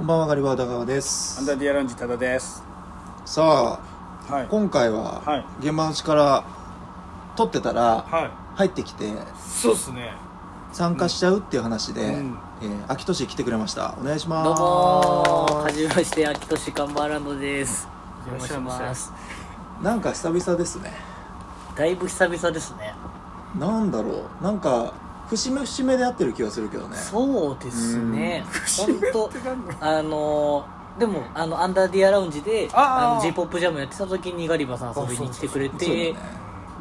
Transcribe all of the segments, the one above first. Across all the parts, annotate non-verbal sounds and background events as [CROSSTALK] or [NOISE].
こんばんはガリバー田川です。アンダーディアランジ多田です。さあはい。今回ははい。現場の力撮ってたらはい。入ってきてそうっすね。参加しちゃうっていう話で、うん。えー秋年来てくれました。お願いします。どうもー。はじめまして秋年カンバーランドです。お邪魔しいします。なんか久々ですね。だいぶ久々ですね。なんだろう。なんか節目節目で会ってる気がするけどね。そうですね。節本当あのーでもあのアンダーディアラウンジであの j p o p ジャムやってた時にガリバさん遊びに来てくれてね。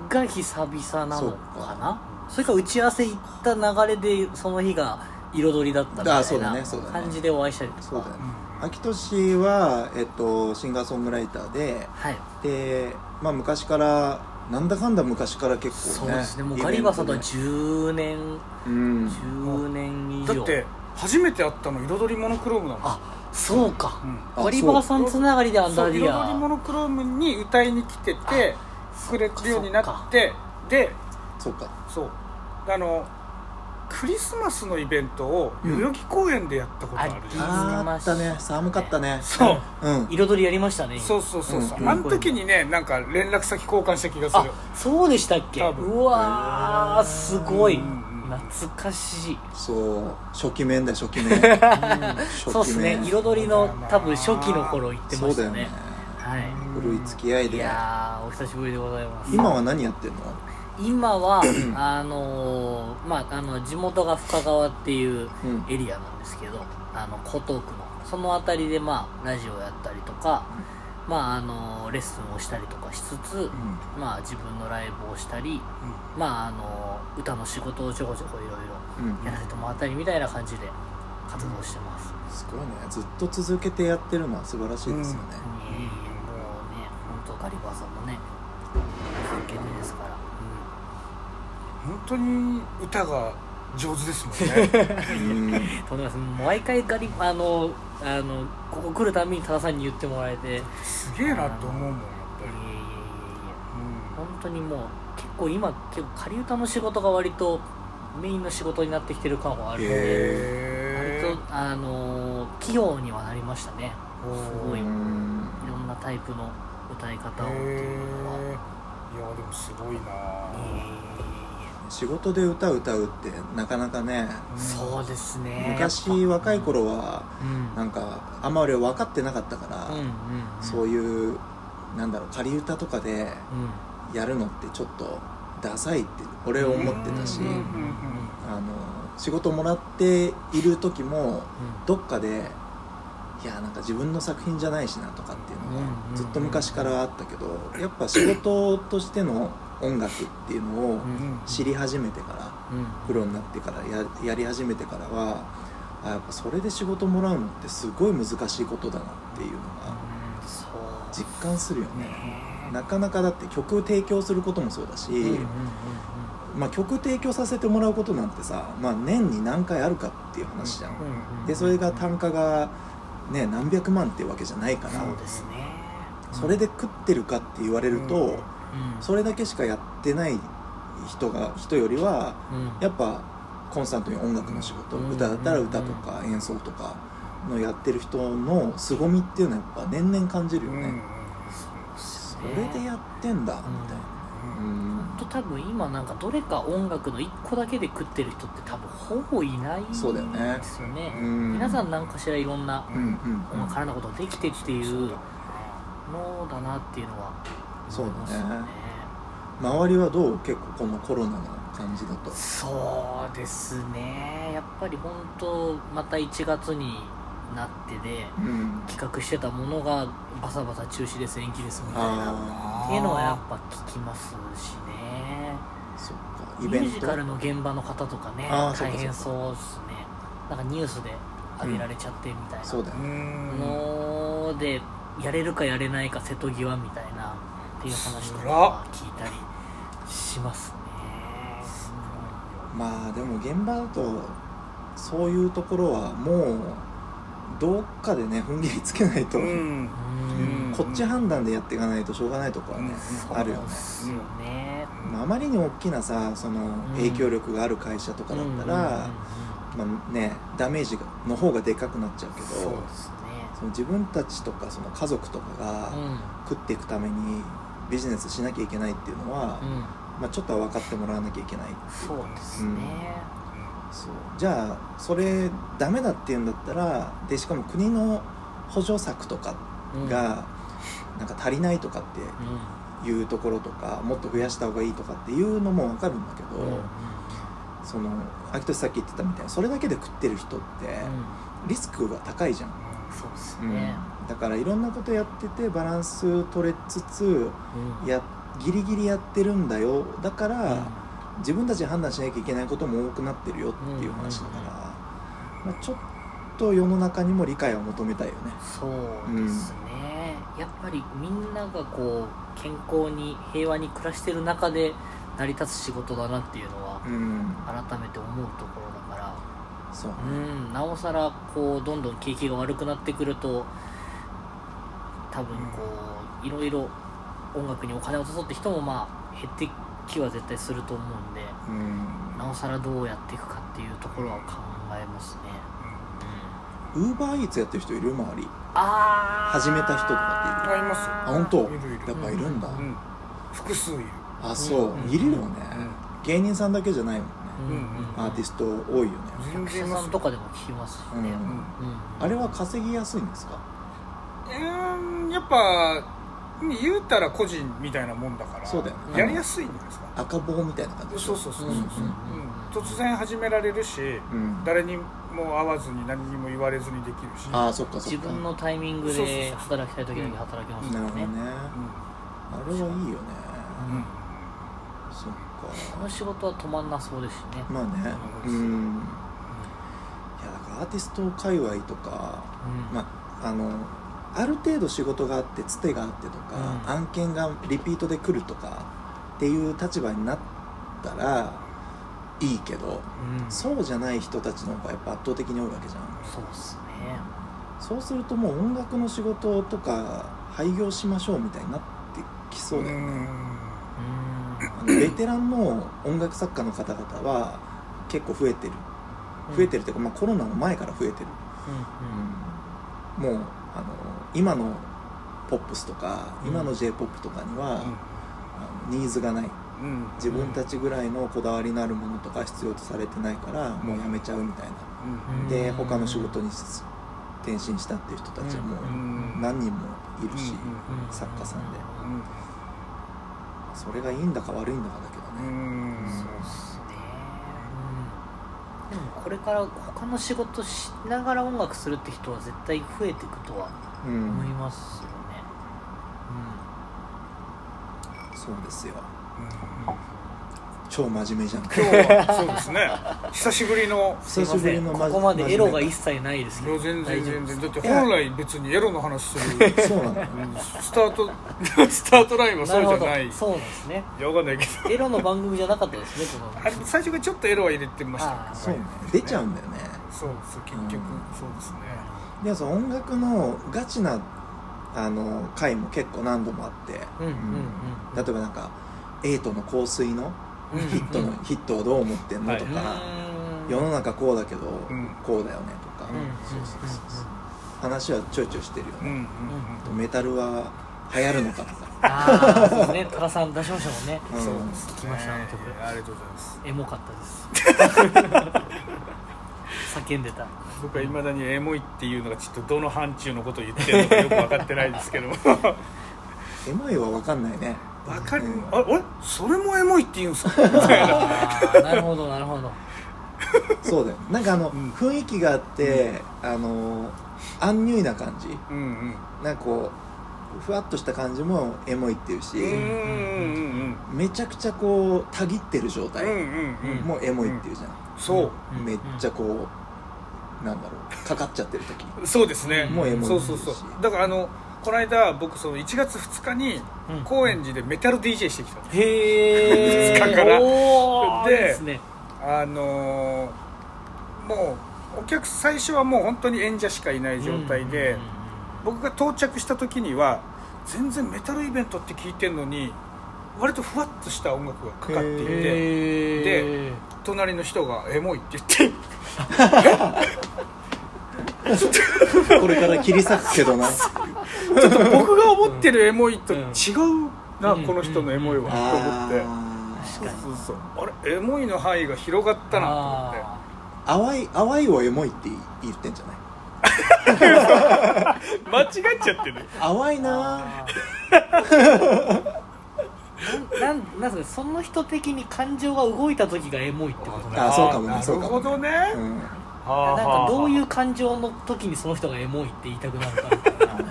が久々なのかかな？それから打ち合わせ行った流れでその日が彩りだったみたあそういな感じでお会いしたりとか。そうだよね。秋年は、えっと、シンガーソングライターではい。で、まあ、昔からなんだかんだ昔から結構ねそうですね。もうガリバさんとはで10年うん。10年以上。だって初めて会ったの彩りモノクロームなんですあそうか、うん。あガリバーさんつながりでアンダそう。ーディア彩りモノクロームに歌いに来ててくれるようになってでそうか。そう。あのクリスマスのイベントを代々木公園でやったことあるじゃないですか、あったね。寒かったね。そう。うん。彩りやりましたね。そうそうそうそう、うん。あの時にねなんか連絡先交換した気がすあるそうでしたっけ？多分。うわーすごい。うん懐かしい。そう初期面だよ初期面。[LAUGHS] 初そうですね。彩りの多分初期の頃言ってましたね。そうだよね。はい。古い付き合いいでやーお久しぶりでございます。今は何やってんの？今はあのーまああの地元が深川っていううん。エリアなんですけど、あの江東区のその辺りでまあラジオやったりとか、まああのレッスンをしたりとかしつつ、まあ自分のライブをしたり、まああの歌の仕事をちょこちょこいろいうん。ろやらせてもらったりみたいな感じで活動してます、すごいね。ずっと続けてやってるのは素晴らしいですよね。いえいえもうね本当ガリバーさんのね関係でですから、本当に歌が上手ですもんね。とん。でもない。ですもう毎回ガリあのあのここ来るたびに多田さんに言ってもらえてすげえなと思うもんやっぱり、本当にもう結構今結構仮歌の仕事が割とメインの仕事になってきてる感はあるのでへ割とあの器用にはなりましたねすごいいろうんんなタイプの歌い方をっていうのは、いやでもすごいな、仕事で歌歌うってなかなかねそうですね。昔若い頃はうん。なんかあんまり分かってなかったから、うんうんうん。そういうなんだろう仮歌とかでうん。やるのってちょっとダサいって俺は思ってたし、うんうんうんうんあの仕事もらっている時もどっかでいやなんか自分の作品じゃないしなとかっていうのうんうんがずっと昔からあったけどやっぱ仕事としての音楽っていうのをうん知り始めてからうん。プロになってからややり始めてからはあやっぱそれで仕事もらうのってすごい難しいことだなっていうのが実感するよね。ね。なかなかだって曲提供することもそうだし、うんうんうんまあ、曲提供させてもらうことなんてさ、まあ、年に何回あるかっていう話じゃん、うんうんでそれが単価がね何百万っていうわけじゃないからそうですね。それで食ってるかって言われると、うんうんそれだけしかやってない人が人よりはうん。やっぱコンスタントに音楽の仕事、うん。歌だったら歌とか演奏とかのやってる人の凄みっていうのはやっぱ年々感じるよね、うんうんそれでやってんだみたいな。うん。本当多分今なんかどれか音楽の一個だけで食ってる人って多分ほぼいないそうだよね。ですよね。うん。皆さん何かしらいろんなうんうん音楽からのことできてっていうのだなっていうのはそうだね。周りはどう結構このコロナの感じだとそうですね。やっぱり本当また1月になってでうん。企画してたものがバサバサ中止です延期ですみたいなあっていうのはやっぱ聞きますしね。あそっか。ミイベント？ュージカルの現場の方とかね大変そうですね。なんかニュースで上げられちゃってみたいな、そうだよね。うん。のでやれるかやれないか瀬戸際みたいなっていう話とかは聞いたりしますね。まあでも現場だとそういうところはもうどっかでね踏ん切りつけないと、うん。うん。こっち判断でやっていかないとしょうがないところはね、うん。あるよね。ね。まああまりに大きなさその影響力がある会社とかだったら、まあね、ダメージがの方がでかくなっちゃうけどそうですね。その自分たちとかその家族とかが食っていくためにビジネスしなきゃいけないっていうのは、うん、うん、まあ、ちょっとは分かってもらわなきゃいけないそうですね、そう。じゃあそれダメだっていうんだったらでしかも国の補助策とかうん。がなんか足りないとかっうていうところとかもっと増やした方がいいとかっていうのも分かるんだけど、んうんうん。その秋俊さっき言ってたみたいにそれだけで食ってる人ってリスクが高いじゃん、そうですうん。ね、だからいろんなことやっててバランス取れつつうん。やギリギリやってるんだよ。だから、自分たちで判断しなきゃいけないことも多くなってるよっていう話だから、まあ、ちょっと世の中にも理解を求めたいよね。そうですね、やっぱりみんながこう健康に平和に暮らしてる中で成り立つ仕事だなっていうのはうん。改めて思うところだから。そうね。うん。なおさらこうどんどん景気が悪くなってくると多分こういろいろ音楽にお金を落とそうって人もまあ減ってきは絶対すると思うんでうん。なおさらどうやっていくかっていうところは考えますね。うん。ウーバーイーツやってる人いる周り。あー。始めた人とかっているあいます。あ本当？いるいる。やっぱいるんだ、うん。複数いる。あそう、うん。いるよね、う芸人さんだけじゃないもんね、うんうんアーティスト多いよね、全役者然いますさんとかでも聞きますしね、うんうん。あれは稼ぎやすいんですか？うーんやっぱ言うたら個人みたいなもんだからそうだよね。やりやすいんじゃないですか？赤棒みたいな感じで。しょそうそうそうそう。そう、うん。うん。突然始められるしうん。誰にも会わずに何にも言われずにできるしああそっか自分のタイミングそうそうでそう働きたい時だけ働けますからねなるほどねあれはいいよね、うん。うん。そっかこの仕事は止まん。なそうですしね、まあねううん。ん。いやだからアーティスト界隈とかうん。まああのある程度仕事があってつてがあってとか、うん。案件がリピートで来るとかっていう立場になったらいいけどうん。そうじゃない人たちの方がやっぱ圧倒的に多いわけじゃん。そうっすね。そうするともう音楽の仕事とか廃業しましょうみたいになってきそうだよね、うん。あのベテランの音楽作家の方々は結構増えてる。増えてるっていうか、まあ、コロナの前から増えてる、うん。もうあの今のポップスとか今の j p o p とかには、あのニーズがない。うん。うん自分たちぐらいのこだわりのあるものとか必要とされてないからもうやめちゃうみたいな。うん。うんで他の仕事に転身したっていう人たちはもうん。う何人もいるし、うん。作家さんで。うん。それがいいんだか悪いんだかだけどうね、ん。そうっすでもこれから他の仕事しながら音楽するって人は絶対増えていくとはうん。思いますよね。そうですよ。うん超真面目じゃん。今日は。そうですね。[LAUGHS] 久しぶりの。久しぶりのここまでエロが一切ないですけど。全然全然。だって本来別にエロの話する。そうなんだよスタート [LAUGHS] スタートラインはそうじゃない。いそうなんですね。やわかんないけど。エロの番組じゃなかったですねこのあれ最初からちょっとエロは入れてました。そうね。出ちゃうんだよね。そうそう結局、うん。そうですね。でもその音楽のガチなあの回も結構何度もあって。うんうんうん例えばなんかエイトの香水のうんヒットの、うん。ヒットをどう思ってんのはい。とか、うん。世の中こうだけど、うん。こうだよねとか、うん。うんそうそうそうそう。話はちょいちょいしてるようんうんね、うん。メタルは流行るのかとか。[LAUGHS] ああそうね。トラさん出しましたもんね。うんそうですね。聞きましたあの曲ありがとうございます。エモかったです。[LAUGHS] 叫んでた。僕はいまだにエモいっていうのがちょっとどの範疇のことを言ってるのかよく分かってないですけど [LAUGHS] エモいは分かんないね分かる、うんあえそれもエモいって言うんすか？[LAUGHS] みたいな。るほどなるほど。そうだよ。なんかあの、ん。雰囲気があって、あのアンニュイな感じ。うんうん。なんかこうふわっとした感じもエモいっていうし、うんうんめちゃくちゃこうたぎってる状態うんうんうん。うんもエモいっていうじゃん、そう。うんめっちゃこうなんだろうかかっちゃってる時。そうですね。もうエモいそうそうそう。だからあのこの間僕その1月2日にうん。高円寺でメタル DJ してきたのへえ二日から。でですね。あのーもうお客最初はもう本当に演者しかいない状態で、うん僕が到着した時には全然メタルイベントって聞いてんのに割とふわっとした音楽がかかっていてへ隣の人が「エモい」って言って [LAUGHS] これから切り裂くけどな。ちょっと僕が思ってるエモいと違うな、うん。この人のエモいは、と思って。あ確かにそうそう。あれエモいの範囲が広がったなと思って。淡い淡いをエモいって言ってんじゃない？[LAUGHS] 間違っちゃってる。淡いな。ー [LAUGHS] なんなんなんですかその人的に感情が動いた時がエモいってことなんあそうかもねなるそうかもほどね、うん。はあなんかどういうは感情の時にその人がエモいって言いたくなるかみたいな。[LAUGHS]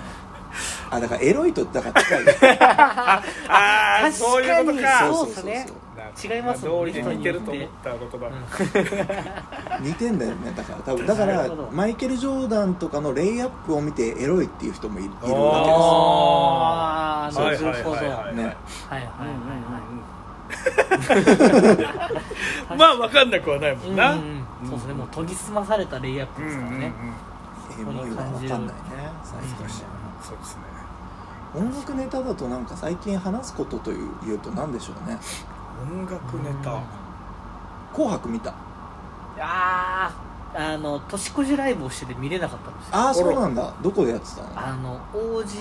あだからエロいとだから近いああーそういうことか。そうっすね違いますもんね。通りで似てると思った言葉、似てんだよねだから。多分だからマイケル・ジョーダンとかのレイアップを見てエロいっていう人もいいるわけですああはいはいなるほどはいはいはいねはい。[LAUGHS] まあ分かんなくはないもんな、うんうんそうですね。もう研ぎ澄まされたレイアップですからね。エモいは分かんないね。最近。難しいそうですね。音楽ネタだとなんか最近話すことという言うと何でしょうね。音楽ネタ、うん。紅白見た。あああの年越しライブをしてて見れなかったんですよ。ああそうなんだ。どこでやってたの？あの王子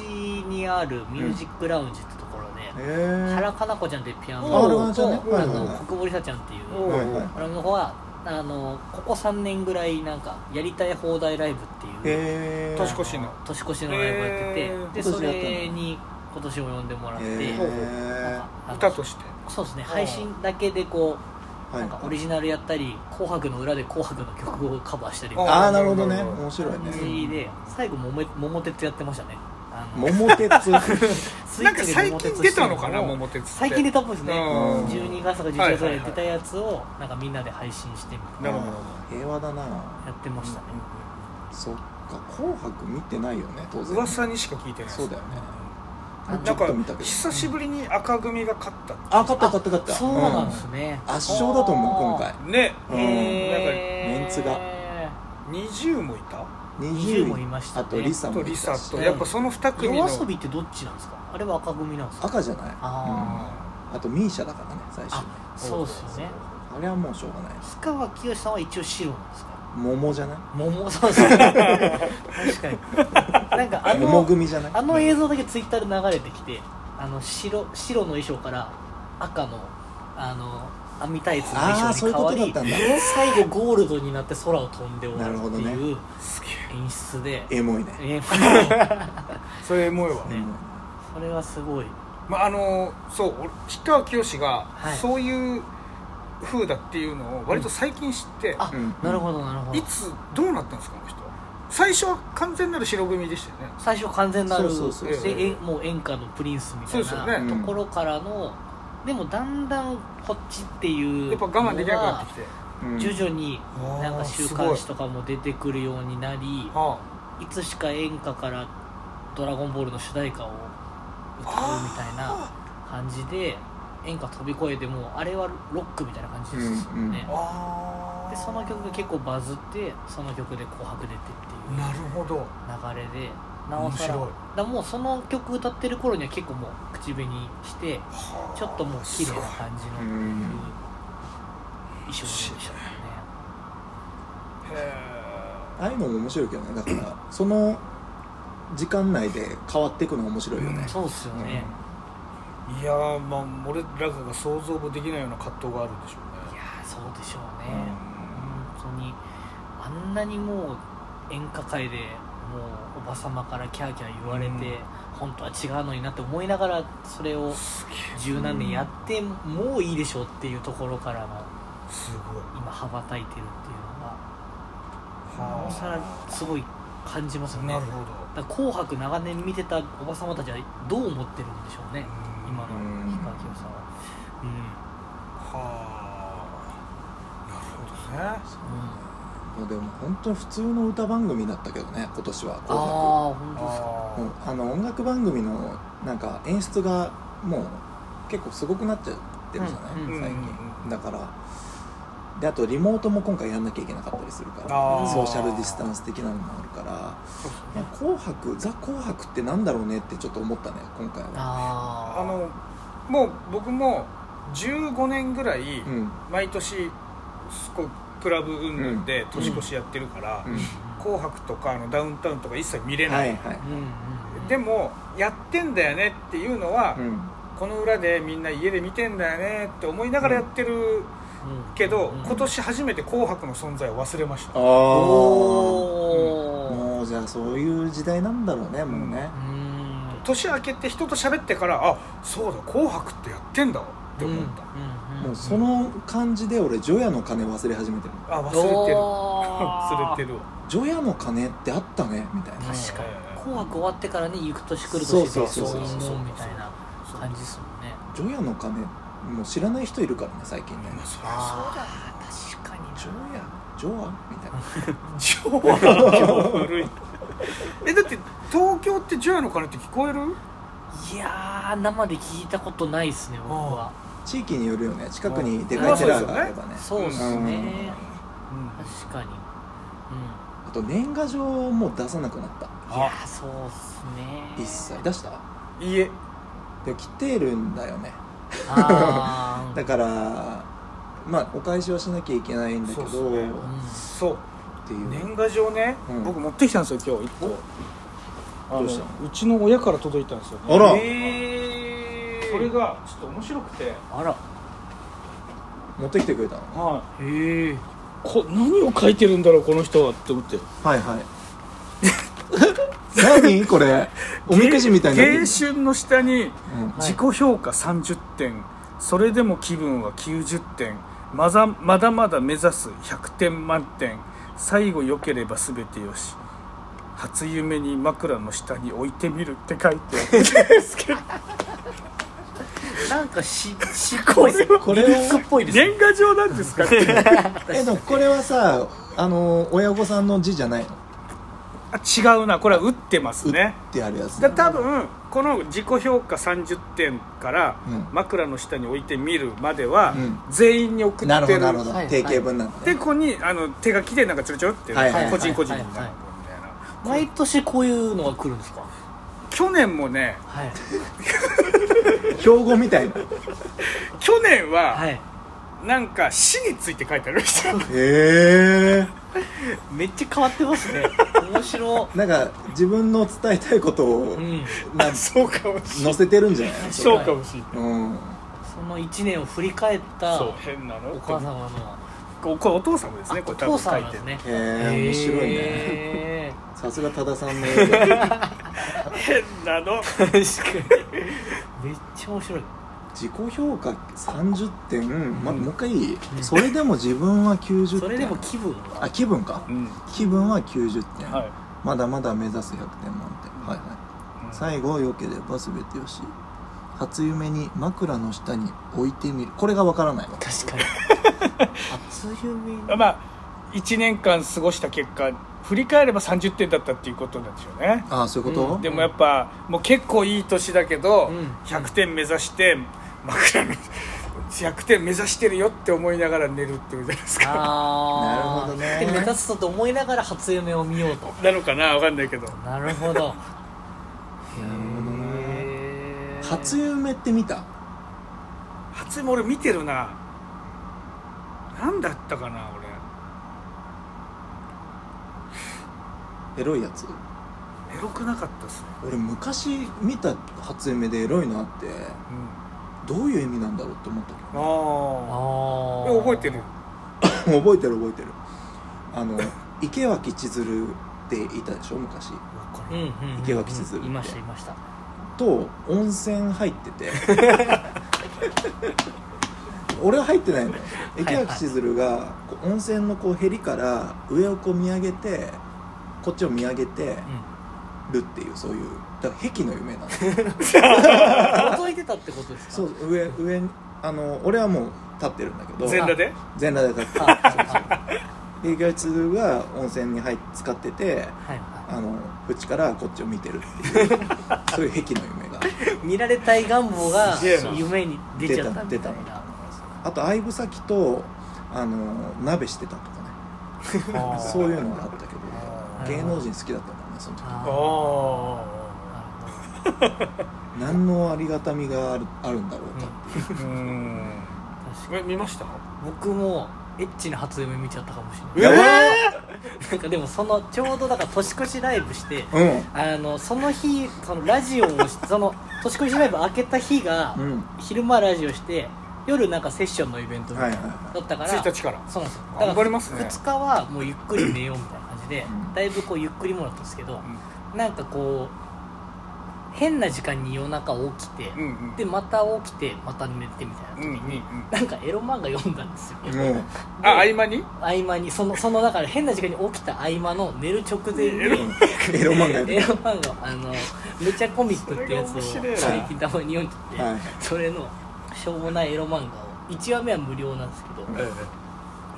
にあるミュージックラウンジってところで、へえ原かな子ちゃんっていうピアノあ原かなちゃんね。とあはいはいはい。の国保梨沙ちゃんっていうおはいはい。あれの方はあのここ3年ぐらいなんかやりたい放題ライブっていう年越しの。年越しのライブやってて、でそれに今年も呼んでもらって、歌として。そうですね配信だけでこうはい。なんかオリジナルやったり「紅白」の裏で「紅白」の曲をカバーしたりあな。ああなるほどね。面白いね。で最後桃桃鉄やってましたね桃鉄。[LAUGHS] なんか最近出たのかな桃鉄って。最近出たっぽいですね。うん。12月とか11月ぐらい出たやつをなんかみんなで配信してみたいな。るほど。平和だな。なやってましたね。そっか紅白見てないよね当然。噂にしか聞いてないそうだよね。あちょっなんかと見たけど。久しぶりに赤組が勝ったあ勝った勝った勝った。そうなんですね。うん。圧勝だと思う今回。ね。うん。へーメンツが。20もいた？20 20もいましたね。あとリサもとリいたしサと。やっぱその2組の夜遊びってどっちなんですか？あれは赤組なんですか？赤じゃない。あうんあとミーシャだからね最初にそうですよね。あれはもうしょうがない。須川きよしさんは一応白なんですか？桃じゃない？桃そうですね確かに。なんかあ桃の組じゃない？あの映像だけツイッターで流れてきてあの白白の衣装から赤のあの網タイツのああ衣そういう装に変わりことだったんだ。最後ゴールドになって空を飛んで終わるってなるほどいうすげえ演出で、エモいね。えそれエモいわ。ね。エモいそれはすごい。まああのそう俺氷川きよしがはい。そういう風だっていうのを割と最近知って、あ、うん。なるほどなるほど。いつどうなったんですかあの人？最初は完全なる白組でしたよね。最初完全なるそうそうそうもう演歌のプリンスみたいそうですよねなところからの、でもだんだんこっちっていうやっぱ我慢できなくなってきて。うん徐々になんか週刊誌とかも出てくるようになりはいつしか演歌から「ドラゴンボール」の主題歌を歌うみたいな感じで演歌飛び越えてもうあれはロックみたいな感じですよね、ああ。でその曲が結構バズってその曲で「紅白」出てっていうなるほど。流れでなおさらだもうその曲歌ってる頃には結構もう口紅してちょっともう綺麗な感じのうん衣装でしたね。へああいうのも面白いけどね。だからその時間内で変わっていくのが面白いよね。そうっすよね、えいやーまあ俺らが想像もできないような葛藤があるんでしょうね。いやーそうでしょうね、本当にあんなにもう演歌界でもうおばさまからキャーキャー言われて、うん。本当は違うのになって思いながらそれを十何年やって、もういいでしょうっていうところからのすごい。今羽ばたいてるっていうのがなはおさらすごい感じますよね。なるほど。だから紅白長年見てたおばさまたちはどう思ってるんでしょうね。うん。今のうん氷川きよしさん。ははあ。なるほどね。う。でも本当に普通の歌番組だったけどね今年は。ああ紅白。本当ですか？あうん。あの音楽番組のなんか演出がもう結構すごくなっちゃってるじゃない、うん。うん。最うん。うん。近だからであとリモートも今回やんなきゃいけなかったりするからソーシャルディスタンス的なのもあるから、まあ、紅白ザ紅白ってなんだろうねってちょっと思ったね今回は。あのもう僕も15年ぐらいうん。毎年こうクラブ云々で年越しやってるからうん「紅白」とかあのダウンタウンとか一切見れない、はいはい。うん。でもやってんだよねっていうのは、うん。この裏でみんな家で見てんだよねって思いながらやってるけど、うん今年初めて「紅白」の存在を忘れました。ああもうじゃあそういう時代なんだろうねもうね。うん。年明けて人と喋ってからあそうだ「紅白」ってやってんだわって思った、もうその感じで俺除夜の鐘忘れ始めてるあ忘れてる。忘れてる。わ除夜の鐘ってあったねみたいな。確かに「紅白」終わってからね行く年来る年でそうそうそうそうそう。いうもんみたいな感じですもんね。除夜の鐘もう知らない人いるからね最近ね。まあそりゃそうだ確かに除夜除夜みたいな。超古い。[LAUGHS] えだって東京って除夜の鐘って聞こえる？いやー生で聞いたことないですね僕は。地域によるよね。近くにでかい寺があればね。そうですうん。ね確かに。あと年賀状も出さなくなった。うんいやーそうっすね。一切。出した？いいえ。でも来てるんだよね [LAUGHS] だからまあお返しはしなきゃいけないんだけど。そうね。うん。そう。っていう。年賀状ね、うん。僕持ってきたんですよ今日一個。あのどうしたの？うちの親から届いたんですよ、あら。へー。それがちょっと面白くて。あら。持ってきてくれたの？はい。へえこ何を書いてるんだろうこの人はって思って。はいはい [LAUGHS] 何これ？[LAUGHS] おみくじみたいにな。ってる芸春の下にうん。自己評価30点、それでも気分は90点。まだまだまだ目指す100点満点。最後良ければ全てよし。初夢に枕の下に置いてみるって書いてある。んですけどなんかししっぽい。[LAUGHS] これっぽいですね。年賀状なんですか？っ [LAUGHS] てえでもこれはさあの親御さんの字じゃないの？あ違うな。これは打ってます打っねてあるやつだ多分この自己評価30点からうん。枕の下に置いてみるまではうん。全員に送ってる,、なるほどなるほど、はい定型文なんだ。でねここにあの手書きでなんかちょろちょろって、はいはい個人個人になるみたいはい。な、毎年こういうのが来るんですか？去年もねはい。[LAUGHS] 標語みたいな。へ [LAUGHS] 去年ははいなんか死について書いてありましたえ。めっちゃ変わってますね。面白。なんか自分の伝えたいことをうん。なそうかもしれない載せてるんじゃない？そうかもしれないうん。その1年を振り返ったそうお変なの？母様の。ここれお父様ですねこれ多分父さ書いてねへえ面白いね。へさすが多田さんの [LAUGHS] 変なの。ー確かに。めっちゃ面白い自己評価30点、ま、うん。もう一回いい、それでも自分は90点。それでも気分あは気分か。うん。気分は90点、はい。まだまだ目指す100点満点。はいはい。最後良ければ全てよし。初夢に枕の下に置いてみる。これがわからないわ。確かに。初 [LAUGHS] 夢 [LAUGHS] まあ1年間過ごした結果振り返れば30点だったっていうことなんでしょうね。ああそういうこと、うん。でもやっぱもう結構いい年だけど、うん。100点目指して枕の100点目指してるよって思いながら寝るっていうじゃないですか。ああなるほどね。で目立つとと思いながら初夢を見ようと。なのかな？わかんないけど。なるほど。なるほどなへー。初夢って見た？初夢俺見てるな。何だったかなエロいやつ？俺エロくなかったっすね。俺昔見た初夢でエロいなってどういう意味なんだろうって思ったけあああ覚えてる？ど [COUGHS] 覚えてる覚えてる。あの [LAUGHS] 池脇千鶴っていたでしょ昔。うんうんうん池脇千鶴って。いましたいました。と温泉入ってて。[LAUGHS] 俺は入ってないのよ。池脇千鶴が温泉のこうへりから上をこう見上げてこっちを見上げてるっていうそういうだから壁の夢なの覗いてたってことですか？そう上上にあの俺はもう立ってるんだけど。全裸で？全裸で立ってああで池脇千鶴が温泉に入っ使っててはいはあの縁からこっちを見てるっていう。そういう壁の夢が。い [LAUGHS] 見られたい願望がすげえな。夢に出ちゃったみたい出た出なあと相武咲とあの鍋してたとかね。[LAUGHS] そういうのがあったけど芸能人好きだったんだねその時。ああ何のありがたみがあるあるんだろうか。っていう、うん。確かに。え見ました？僕もエッチな初夢見ちゃったかもしれない。やなんかでもそのちょうどだから年越しライブしてばうん。あのその日そのラジオをし [LAUGHS] その年越しライブ開けた日が、うん。昼間ラジオして夜なんかセッションのイベントみたいなはいはいはだったから、1日から。そうなんですよ。頑張りますね。2日はもうゆっくり寝ようみたいな感じで、うん。だいぶこうゆっくりもだったんですけど、なんかこう変な時間に夜中起きて、うんうん。でまた起きてまた寝てみたいな時に、うんうんうん。なんかエロ漫画読んだんですよ、もうあ合間に？合間に。そのそのだから変な時間に起きた合間の寝る直前にエロ漫画エロ漫画をあのめちゃコミックってやつを最近たまに読んでて、はいそれのしょうもないエロ漫画を1話目は無料なんですけど、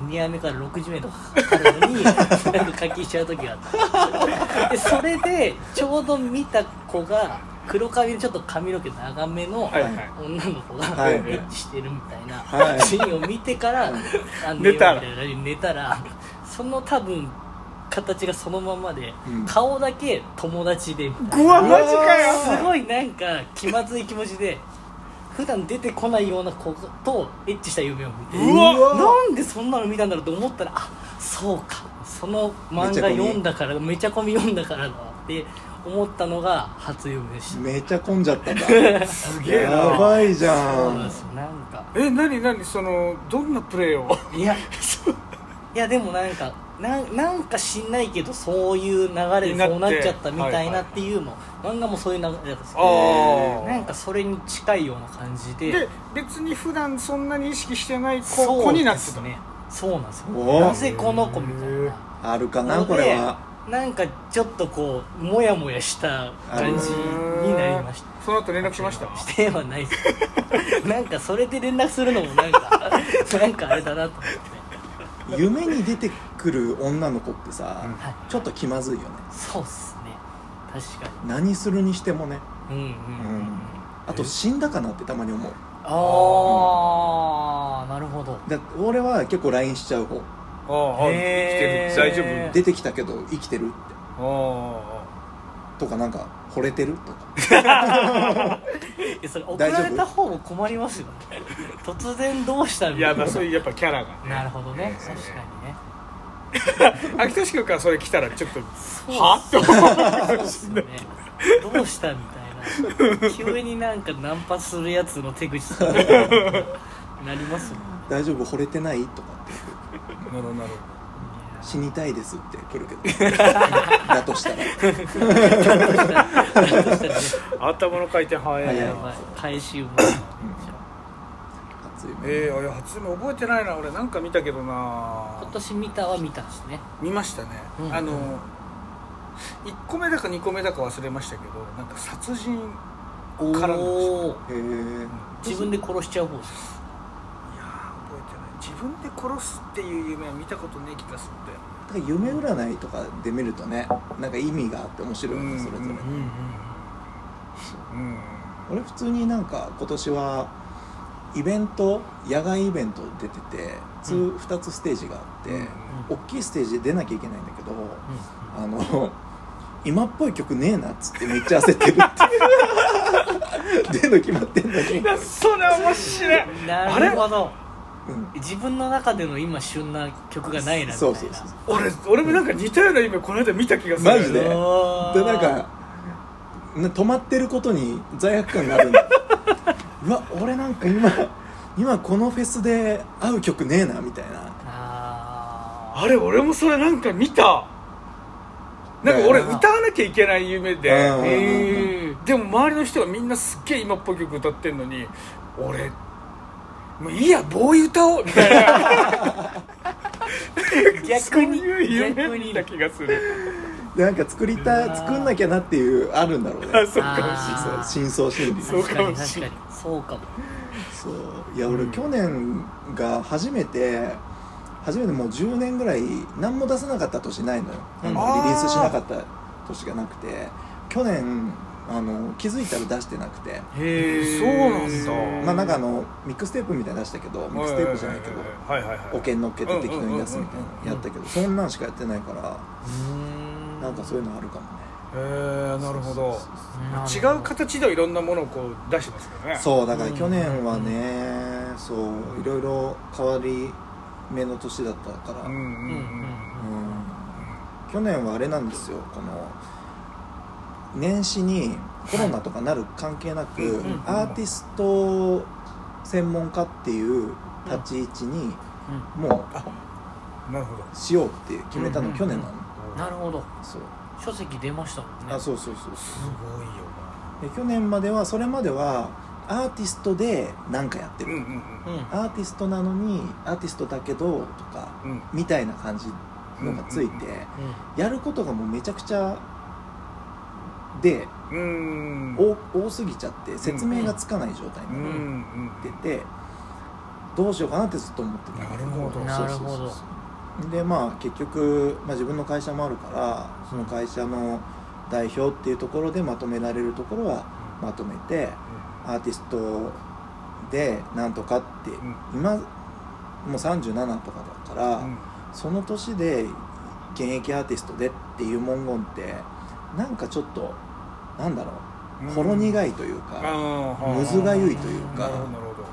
2話目から60円とかかかるのに [LAUGHS] なんか課金しちゃう時があったでそれでちょうど見た子が黒髪でちょっと髪の毛長めの女の子がはい。エッチしてるみたいはない。シーンを見てから、寝たら。寝たらその多分形がそのままで、うん。顔だけ友達でみたいな。うわマジかよ。すごいなんか気まずい気持ちで普段出てこないような子とエッチした夢を見てうわ。なんでそんなの見たんだろうと思ったらあそうか。その漫画読んだからめちゃ込み読んだからだって思ったのが初夢でした。めちゃ混んじゃったんだ。[LAUGHS] すげえやなばいじゃん。そうなんですよ。なんか。え何何そのどんなプレーを？いや。いやでもなんかなんなんか知んないけどそういう流れでそうなっちゃったみたいなっていうの、漫画もそういう流れだったんですけあどー。なんかそれに近いような感じで。で別に普段そんなに意識してない子そう子になってたですねそうなんですよ。おなぜこの子みたいな。あるかなこれはなんかちょっとこうモヤモヤした感じになりました。その後連絡しました？してはないです。[LAUGHS] なんかそれで連絡するのもなんか [LAUGHS] なんかあれだなと思って。夢に出てくる女の子ってさ、はい。ちょっと気まずいよね。そうっすね。確か何するにしてもね。にうんうんうん、あと死んだかなってたまに思う。ああなるほど。だ俺は結構 LINE しちゃう方生きてる。大丈夫？出てきたけど生きてるって。あとかなんか惚れてるとか。[LAUGHS] いやそれ送られた方も困りますよね。[LAUGHS] 突然どうしたあいやみたいな。まあそういうやっぱキャラがなるほどね。えー。確かにね。[LAUGHS] 秋田君からそれ来たらちょっとそうは？って思うそうっすよね。どうしたみたいな。急になんかナンパするやつの手口とかなりますもんね。大丈夫？惚れてない？とかってなるほどなる死にたいですって来るけど。[LAUGHS] だとしたら。ほど頭の回転早いな早いやばい回収も初夢えー、いや初夢覚えてないな俺。なんか見たけどな。今年見たは見たんですね。見ましたね、うん。あの1個目だか2個目だか忘れましたけどなんか殺人お絡んでました。おへえ自分で殺しちゃう方です自分で殺すっていう夢は見たことねえ気がするんだよ。夢占いとかで見るとねなんか意味があって面白いよねそれぞれうんうん。う。ん俺普通になんか今年はイベント野外イベント出てて 2, 2つステージがあって、うん大きいステージで出なきゃいけないんだけど、あの今っぽい曲ねえなっつってめっちゃ焦ってるって。[LAUGHS] 出るの決まってんのに、いやそれ面白い。うんなるほど。うん自分の中での今旬な曲がないなみたいな。そうそうそう。俺俺もなんか似たような夢この間見た気がする。マジで？でなんかな止まってることに罪悪感があるんだ。[LAUGHS] うわ俺なんか今今このフェスで合う曲ねえなみたいな。ああれ俺もそれなんか見た。なんか俺歌わなきゃいけない夢で。うん。えー。でも周りの人がみんなすっげえ今っぽい曲歌ってんのに俺もういいやボーイ歌おう。みたいなー逆そうにいう夢逆に。見た気がする。なんか作りた作んなきゃなっていうあるんだろうね。あそうかもしれない。あー。そう深層心理。そう確かもしれない。かに確かに。そうかも。そう。いや俺、うん去年が初めて初めてもう10年ぐらい何も出さなかった年ないのよ、うんリリースしなかった年がなくて。去年あの気づいたら出してなくて。へえそうなんだ。まあなんかあのミックステープみたいなの出したけどミックステープじゃないけどはいはいはい。保険乗っけて適当に出すみたいなのやったけどそんなんしかやってないからなんかそういうのあるかもね。へえなるほど。違う形ではいろんなものをこう出してますよね。そうだから去年はね、そういろいろ変わり目の年だったから、うんうんうん。うん。去年はあれなんですよこの年始にコロナとかなる関係なく、うんうんアーティスト専門家っていう立ち位置にうもなるほど。うしようって決めたのうん去年なの、んなるほど。そう。書籍出ましたもんね。あそうそうそうすごいよで去年まではそれまではアーティストで何かやってる、うんうんうん。アーティストなのにアーティストだけどとかうん。うんみたいな感じのがついて、やることがもうめちゃくちゃでうん。多多すぎちゃって説明がつかない状態にんなってて、どうしようかなってずっと思ってた。んだけど。なるほど。なるほどでまあ結局、まあ、自分の会社もあるからその会社の代表っていうところでまとめられるところはまとめてアーティストでなんとかって、ん。今もう37とかだから、うん。その年で現役アーティストでっていう文言ってなんかちょっとなんだろう、うん。ほろ苦いというか、むずがゆいというか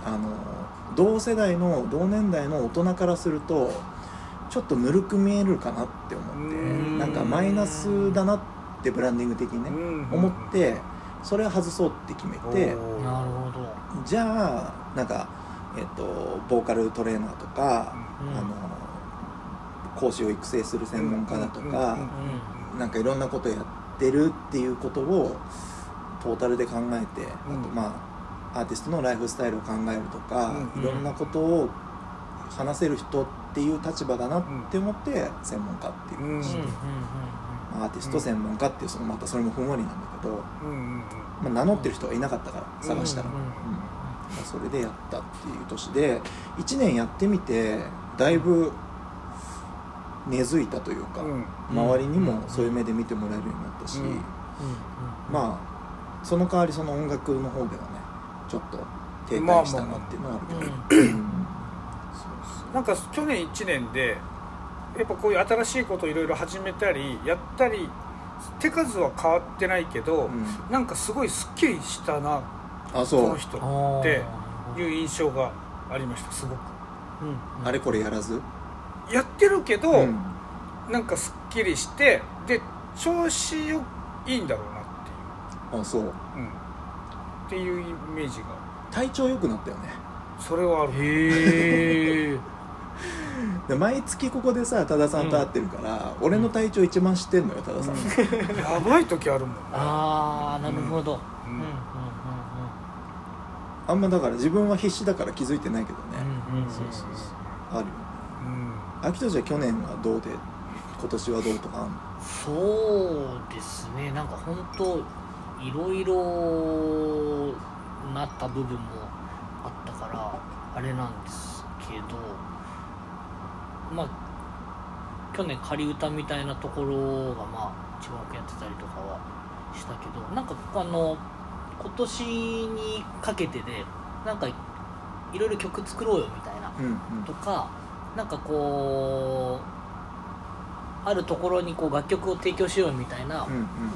あの同世代の同年代の大人からするとちょっとぬるく見えるかなって思ってうん。なんかマイナスだなってブランディング的にねうん思ってそれを外そうって決めてなるほど。じゃあなんか、えっとボーカルトレーナーとか、うん。あの講師を育成する専門家だとか、うんうん。なんかいろんなことやってるっていうことをトータルで考えて、うん。あとまあアーティストのライフスタイルを考えるとか、うん。いろんなことを話せる人っていう立場だなって思って専門家っていう、うん。うん。うん。アーティスト専門家っていうそのまたそれもふんわりなんだけど、まあ、名乗ってる人はいなかったから探したら、うん。まあそれでやったっていう年で1年やってみてだいぶ根付いたというか、うん。周りにもそういう目で見てもらえるようになったし、うん。うん。まあその代わりその音楽の方ではねちょっと停滞したなっていうのはあるけど、うん。なんか去年1年でやっぱこういう新しいことをいろいろ始めたりやったり手数は変わってないけど、うん。なんかすごいすっきりしたなこあそう。の人っていう印象がありましたすごく。うん。うん。あれこれやらず、やってるけど、うん。なんかすっきりしてで調子よいいんだろうなっていう。あそう。うん、っていうイメージが体調良くなったよね。それはある。へえ [LAUGHS] で毎月ここでさ多田さんと会ってるから、俺の体調一番知ってんのよ多田さん、やばい時あるもん。ねああなるほど。ううんんうんうん。あんまだから自分は必死だから気づいてないけどね、うんうんうん。そうそうそう。あるよね。うん秋とじゃ去年はどうで今年はどうとかそうですね。なんか本当いろいろなった部分もあったからあれなんですけどまあ去年仮歌みたいなところがまあ一番やってたりとかはしたけどなんかあの今年にかけてでなんかいろいろ曲作ろうよみたいなうん。とかなんかこうあるところにこう楽曲を提供しようみたいな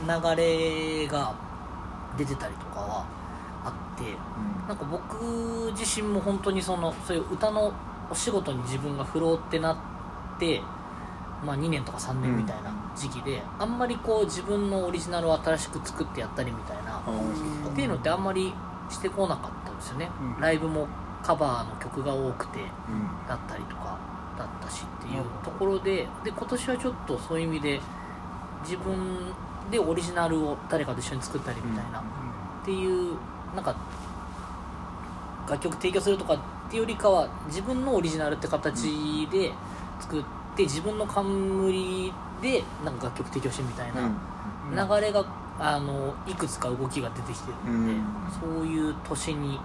流れが出てたりとかはあってなんか僕自身も本当にそのそういう歌のお仕事に自分が振ろうってなって、まあ、2年とか3年みたいな時期で、あんまりこう自分のオリジナルを新しく作ってやったりみたいなあーっていうのってあんまりしてこなかったんですよね、うん。ライブもカバーの曲が多くてうん。だったりとかだったしっていうところでで今年はちょっとそういう意味で自分でオリジナルを誰かと一緒に作ったりみたいな、っていうなんか楽曲提供するとかっていうよりかは自分のオリジナルって形で作って自分の冠でなんか楽曲提供してみたいなうん流れがあのいくつか動きが出てきてるので、うん。そういう年に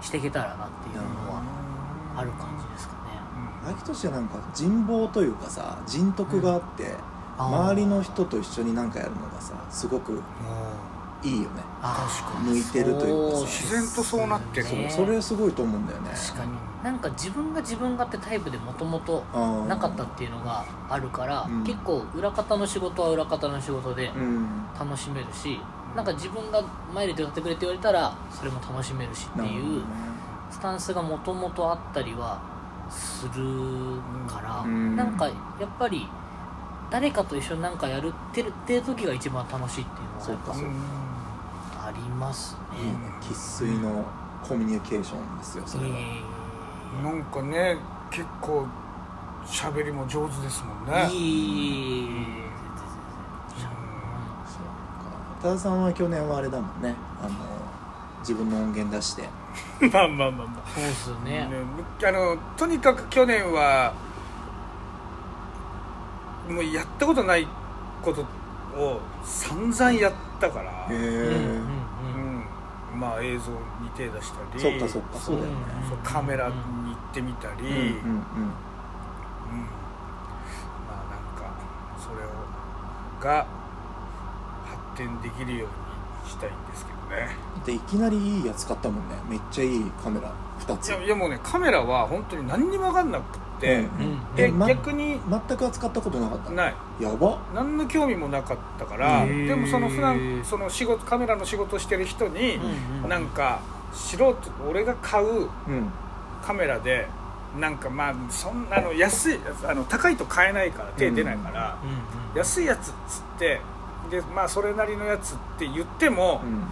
していけたらなっていうのはある感じですかね。秋としてはなんか人望というかさ人徳があって、あー。周りの人と一緒に何かやるのがさすごくいいよね。確かに。向いてるというかそ自然とそうなってるね。それすごいと思うんだよね。確かに。なんか自分が自分がってタイプでもともとなかったっていうのがあるから、うん。結構裏方の仕事は裏方の仕事でうん。楽しめるし、なんか自分が前で歌ってくれって言われたらそれも楽しめるしっていうスタンスがもともとあったりはするから、うん。なんかやっぱり誰かと一緒になんかやるってるっていう時が一番楽しいっていうのはやっぱそうか。そうありますね。生粋のコミュニケーションですよそれは、えなんかね結構喋りも上手ですもんーね。いいそうか。多田さんは去年はあれだもんね。あの自分の音源出して [LAUGHS] まあまあまあまあ。そうっすよね。ねあのとにかく去年はもうやったことないことを散々やったから、へえ、うんまあ映像に手出したり。そっかそっか。そうだよね、カメラに行ってみたり、うんうんうん。うん。まあなんかそれをが発展できるようにしたいんですけどね。でいきなりいいやつ買ったもんね。めっちゃいいカメラ。2つ。いやいやもうねカメラは本当に何にも分かんなくって、うんうん。で、ま逆に全く扱ったことなかった？ない。やば。何の興味もなかったからでもその普段その仕事カメラの仕事してる人に、うんうんなんか素人俺が買ううん。カメラでなんかまあそんなの安いあの高いと買えないから手出ないから、うんうん。安いやつっつってでまあそれなりのやつって言っても、うん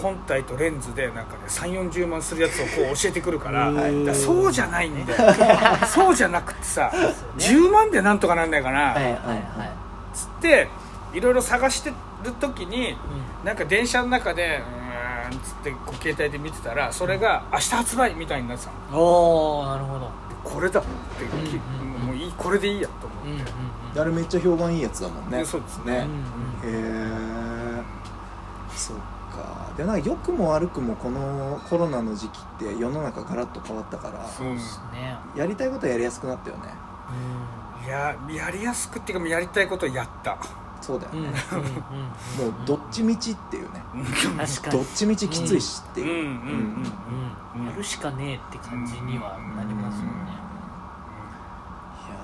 本体とレンズでなんかね3 4 0万するやつをこう教えてくるからからそうじゃないんだよ。[LAUGHS] そうじゃなくてさ10万でなんとかなんないかな、はいはいはい。つっていろいろ探してる時にうなんか電車の中でうーんつってこう携帯で見てたらそれが明日発売みたいになってたの。んおおなるほど。これだって、きうんうんうん。もういいこれでいいやと思って、うんうんあれめっちゃ評判いいやつだもんね。でそうですね。ね。うんうんへえそっか。でなんか良くも悪くもこのコロナの時期って世の中ガラッと変わったからそうですね。やりたいことはやりやすくなったよね。ういややりやすくっていうかやりたいことをやった。そうだよんうんうんね、うん。もうどっちみちっていうね。確かに。どっちみちきついしっていう、うんうんうんうんやるしかねえって感じにはなりますよね。いや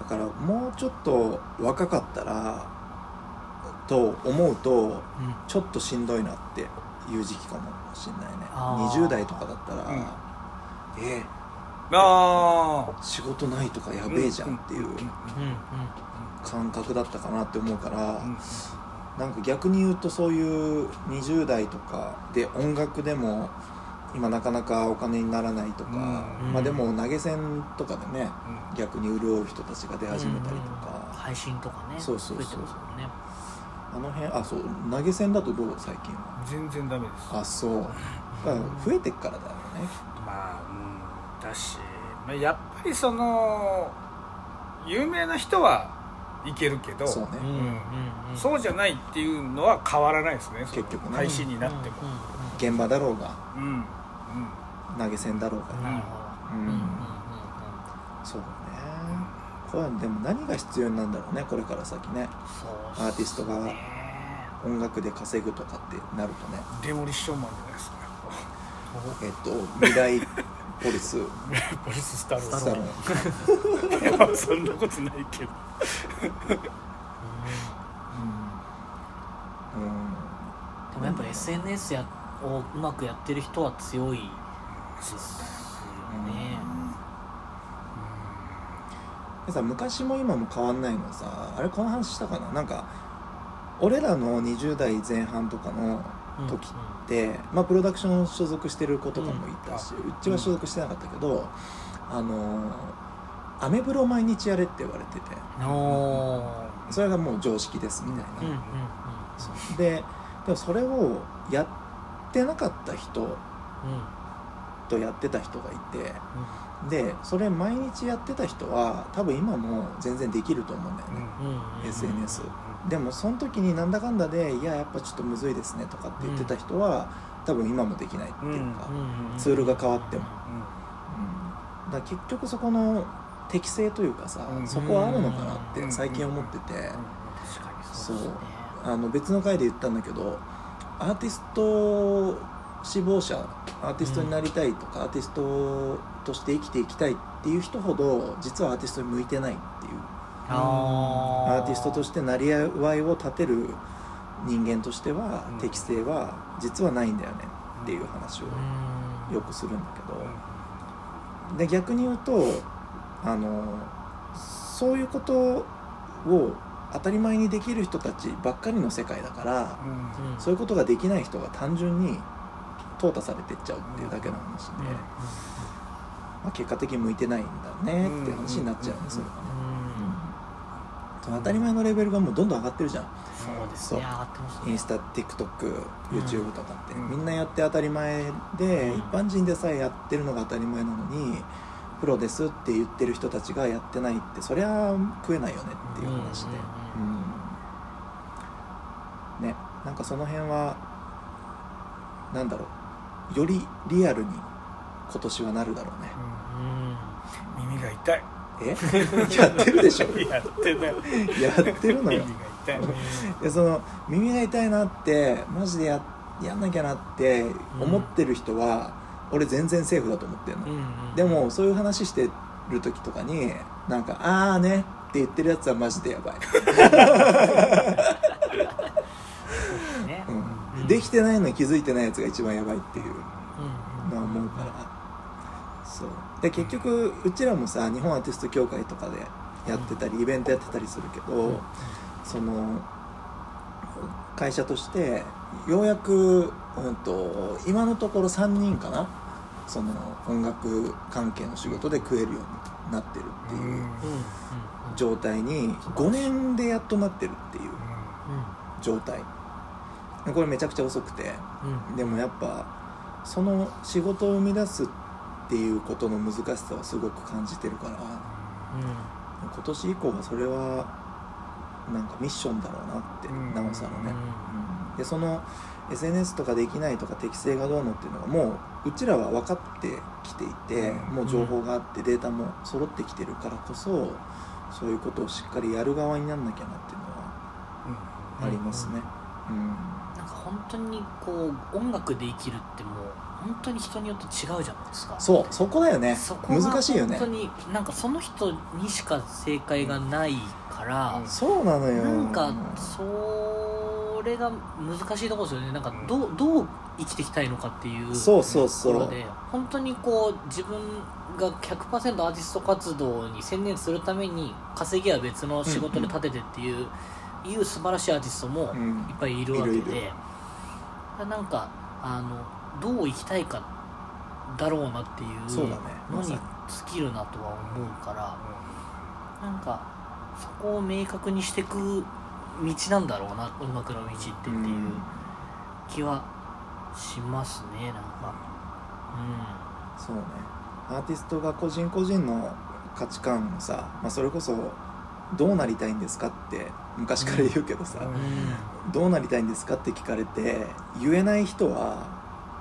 ー。だからもうちょっと若かったらと思うとうん。ちょっとしんどいなっていう時期かもしれないね。あー。20代とかだったら、うん。えあー。仕事ないとかやべえじゃんっていううんうん感覚だったかなって思うから、うんなんか逆に言うとそういう20代とかで音楽でも今なかなかお金にならないとか、うんまあでも投げ銭とかでねうん。逆に潤う人たちが出始めたりとか、うん配信とかねそうそうそう。増えてますもんねあの辺あそう投げ銭だとどう最近は？全然ダメです。あそう、まあ、増えてっからだよね。まあうんだし、まあ、やっぱりその有名な人はいけるけどそうね。うんうんうん。そうじゃないっていうのは変わらないですね結局ね。配信になっても。うんうんうん。現場だろうがうんうん。投げ銭だろうが、なるほど。うん。うんうんうんそうだね。これでも何が必要になるんだろうねこれから先ね。そうアーティストがね音楽で稼ぐとかってなるとね。デモリッションマンじゃないですか。[LAUGHS] えっと未来ポリス。[LAUGHS] ポリススタロスタロー [LAUGHS] そんなことないけど。うん。でもやっぱ SNS やをうまくやってる人は強いですよねでさ昔も今も変わんないのさあれこの話したかな？なんか俺らの20代前半とかの時って、まあ、プロダクション所属してる子とかもいたし、うちは所属してなかったけど、あのアメブロ毎日やれって言われてて。それがもう常識ですみたいな、ででもそれをやってなかった人うん。とやってた人がいてでそれ毎日やってた人は多分今も全然できると思うんだよね、うん。うん。SNS でもその時になんだかんだでいややっぱちょっとむずいですねとかって言ってた人は、多分今もできないっていうか、ツールが変わっても、うん、だ結局そこの適性というかさ、うん。そこはあるのかなってうん。最近思ってて、確かにそう。あの別の回で言ったんだけどアーティスト志望者アーティストになりたいとか、アーティストとして生きていきたいっていう人ほど実はアーティストに向いてないっていう。あアーティストとして成り合いを立てる人間としてはうん。適性は実はないんだよねっていう話をうん。よくするんだけど。で逆に言うとあのそういうことを当たり前にできる人たちばっかりの世界だからうん。うんそういうことができない人が単純に淘汰されていっちゃうっていうだけの話で、まあ、結果的に向いてないんだねって話になっちゃうん。ですよ、うん。その当たり前のレベルがもうどんどん上がってるじゃん。そうですそう。ね。インスタ TikTokYouTube とかって、うん。みんなやって当たり前で、うん。一般人でさえやってるのが当たり前なのにプロですって言ってる人たちがやってないってそりゃ食えないよねっていう話で、うん。ね。なんかその辺はなんだろう。よりリアルに今年はなるだろうね。うん耳が痛い。え？[LAUGHS] やってるでしょ？やってない。やってるのよ。耳が痛い。でその耳が痛いなってマジでややんなきゃなって思ってる人は、俺全然セーフだと思ってるの、うんうんでもそういう話してる時とかになんか「ああね」って言ってるやつはマジでやばい、[LAUGHS] できてないのに気づいてないやつが一番やばいっていううんのは思うからそう。で結局うちらもさ日本アーティスト協会とかでやってたりイベントやってたりするけど、その会社としてようやく、うん、と今のところ3人かな？その音楽関係の仕事で食えるようになってるっていう状態に5年でやっとなってるっていう状態。でこれめちゃくちゃ遅くて。うん。でもやっぱその仕事を生み出すっていうことの難しさはすごく感じてるから今年以降はそれはなんかミッションだろうなって、うん。なおさらね、うん。うん。でその SNS とかできないとか適性がどうのっていうのがもううちらは分かってきていて、うん。もう情報があってデータも揃ってきてるからこそそういうことをしっかりやる側になんなきゃなっていうのはありますね、うん。なんか本当にこう音楽で生きるってもう本当に人によって違うじゃないですか。そうそこだよね。そこが難しいよね。本当になんかその人にしか正解がないから、うん。そうなのよ。なんかそれが難しいところですよね。なんかどうどう生きていきたいのかっていうそうそうとそう。ころで本当にこう自分が100%アーティスト活動に専念するために稼ぎは別の仕事で立ててっていう,、いう素晴らしいアーティストもいっうんぱいいるわけで、いるいる。なんかあのどう生きたいかだろうなっていうそうだね。のに尽きるなとは思うから、なんかそこを明確にしていく道なんだろうな音楽の道ってっていう気はしますねなんか。そうね。アーティストが個人個人の価値観をさ、まあ、それこそどうなりたいんですかって昔から言うけどさ、うん。うん。どうなりたいんですかって聞かれて言えない人は